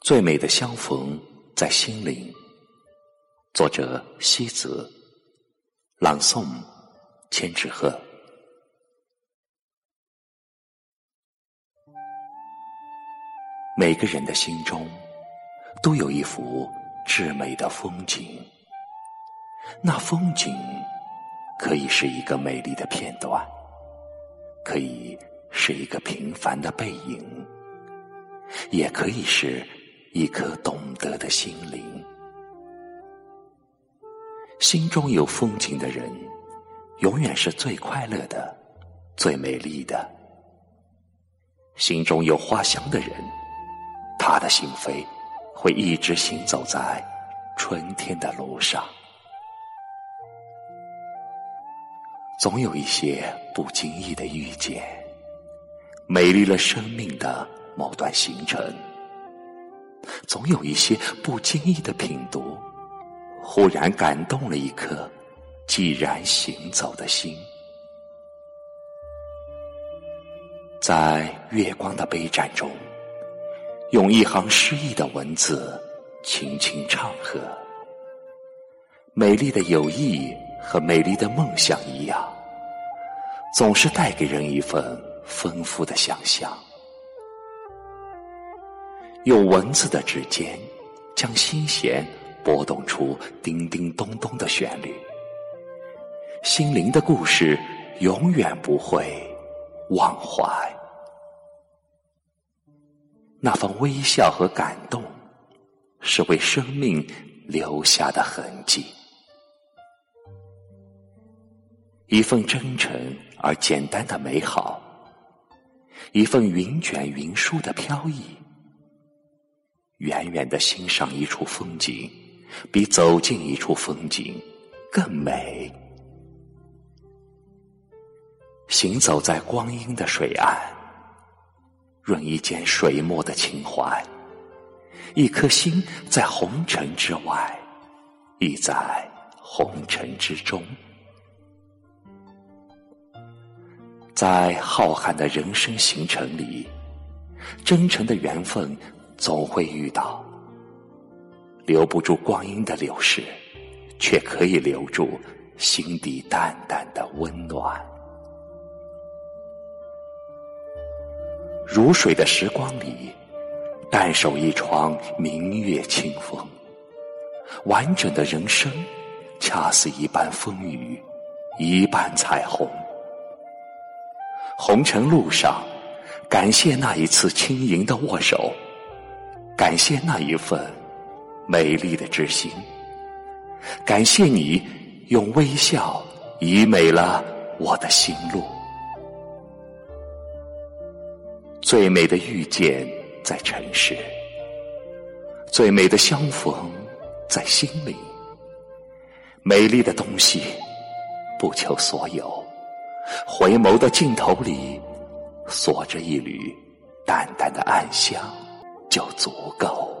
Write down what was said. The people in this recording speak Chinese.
最美的相逢在心灵。作者：西子，朗诵：千纸鹤。每个人的心中都有一幅至美的风景，那风景可以是一个美丽的片段，可以是一个平凡的背影，也可以是。一颗懂得的心灵，心中有风景的人，永远是最快乐的、最美丽的。心中有花香的人，他的心扉会一直行走在春天的路上。总有一些不经意的遇见，美丽了生命的某段行程。总有一些不经意的品读，忽然感动了一颗既然行走的心。在月光的杯盏中，用一行诗意的文字轻轻唱和。美丽的友谊和美丽的梦想一样，总是带给人一份丰富的想象。用文字的指尖，将心弦拨动出叮叮咚咚的旋律。心灵的故事永远不会忘怀。那份微笑和感动，是为生命留下的痕迹。一份真诚而简单的美好，一份云卷云舒的飘逸。远远的欣赏一处风景，比走进一处风景更美。行走在光阴的水岸，润一间水墨的情怀。一颗心在红尘之外，亦在红尘之中。在浩瀚的人生行程里，真诚的缘分。总会遇到，留不住光阴的流逝，却可以留住心底淡淡的温暖。如水的时光里，淡守一窗明月清风，完整的人生，恰似一半风雨，一半彩虹。红尘路上，感谢那一次轻盈的握手。感谢那一份美丽的知心，感谢你用微笑以美了我的心路。最美的遇见在尘世，最美的相逢在心里。美丽的东西不求所有，回眸的镜头里锁着一缕淡淡的暗香。就足够。